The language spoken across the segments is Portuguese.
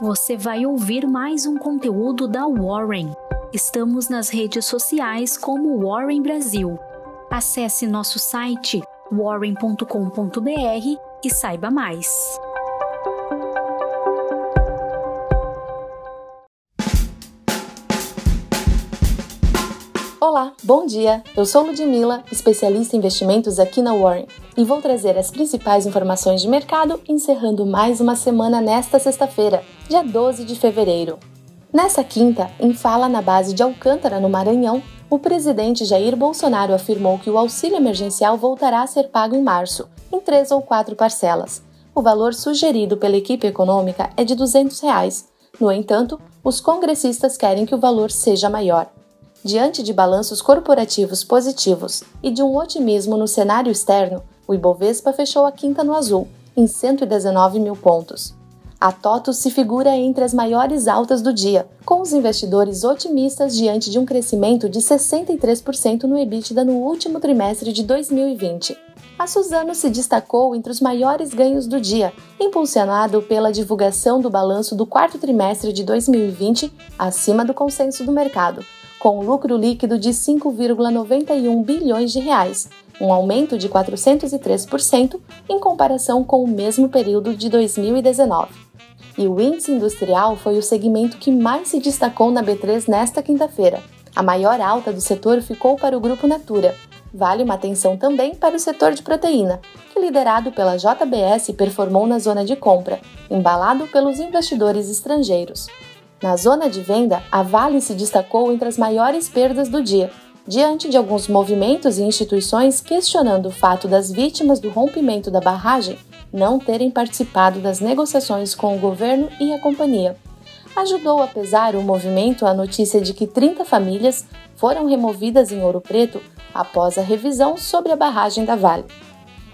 você vai ouvir mais um conteúdo da Warren. Estamos nas redes sociais como Warren Brasil. Acesse nosso site warren.com.br e saiba mais. Olá, bom dia! Eu sou Ludmilla, especialista em investimentos aqui na Warren, e vou trazer as principais informações de mercado, encerrando mais uma semana nesta sexta-feira, dia 12 de fevereiro. Nessa quinta, em fala na base de Alcântara, no Maranhão, o presidente Jair Bolsonaro afirmou que o auxílio emergencial voltará a ser pago em março, em três ou quatro parcelas. O valor sugerido pela equipe econômica é de 200 reais. No entanto, os congressistas querem que o valor seja maior. Diante de balanços corporativos positivos e de um otimismo no cenário externo, o Ibovespa fechou a quinta no azul, em 119 mil pontos. A TOTO se figura entre as maiores altas do dia, com os investidores otimistas diante de um crescimento de 63% no EBITDA no último trimestre de 2020. A Suzano se destacou entre os maiores ganhos do dia, impulsionado pela divulgação do balanço do quarto trimestre de 2020 acima do consenso do mercado, com um lucro líquido de 5,91 bilhões de reais, um aumento de 403% em comparação com o mesmo período de 2019. E o índice industrial foi o segmento que mais se destacou na B3 nesta quinta-feira. A maior alta do setor ficou para o grupo Natura. Vale uma atenção também para o setor de proteína, que liderado pela JBS performou na zona de compra, embalado pelos investidores estrangeiros. Na zona de venda, a Vale se destacou entre as maiores perdas do dia, diante de alguns movimentos e instituições questionando o fato das vítimas do rompimento da barragem não terem participado das negociações com o governo e a companhia. Ajudou a pesar o movimento a notícia de que 30 famílias foram removidas em Ouro Preto após a revisão sobre a barragem da Vale.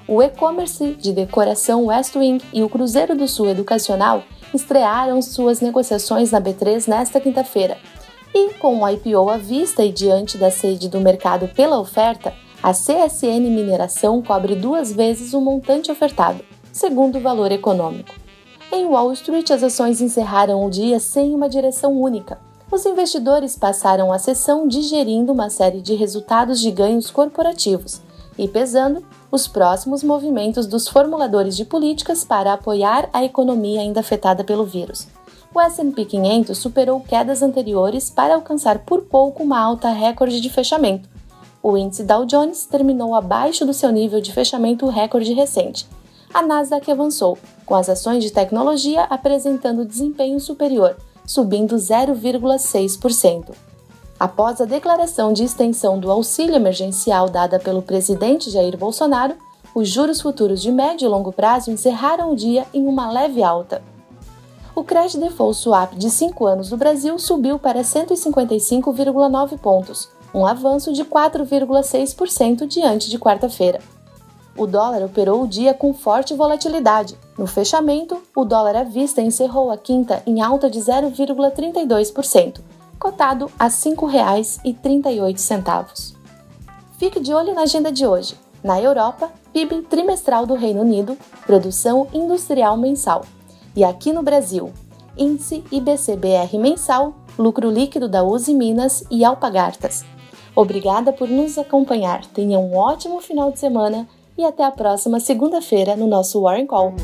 O e-commerce de decoração West Wing e o Cruzeiro do Sul Educacional estrearam suas negociações na B3 nesta quinta-feira. E com o IPO à vista e diante da sede do mercado pela oferta, a CSN Mineração cobre duas vezes o montante ofertado, segundo o valor econômico. Em Wall Street, as ações encerraram o dia sem uma direção única. Os investidores passaram a sessão digerindo uma série de resultados de ganhos corporativos e pesando os próximos movimentos dos formuladores de políticas para apoiar a economia ainda afetada pelo vírus. O S&P 500 superou quedas anteriores para alcançar por pouco uma alta recorde de fechamento. O índice Dow Jones terminou abaixo do seu nível de fechamento recorde recente. A Nasdaq avançou, com as ações de tecnologia apresentando desempenho superior, subindo 0,6%. Após a declaração de extensão do auxílio emergencial dada pelo presidente Jair Bolsonaro, os juros futuros de médio e longo prazo encerraram o dia em uma leve alta. O Credit Default Swap de 5 anos do Brasil subiu para 155,9 pontos, um avanço de 4,6% diante de quarta-feira. O dólar operou o dia com forte volatilidade. No fechamento, o dólar à vista encerrou a quinta em alta de 0,32%, cotado a R$ 5,38. Fique de olho na agenda de hoje. Na Europa, PIB trimestral do Reino Unido, produção industrial mensal. E aqui no Brasil, índice IBCBR mensal, lucro líquido da Uzi Minas e Alpagartas. Obrigada por nos acompanhar. Tenha um ótimo final de semana e até a próxima segunda-feira no nosso Warren Call.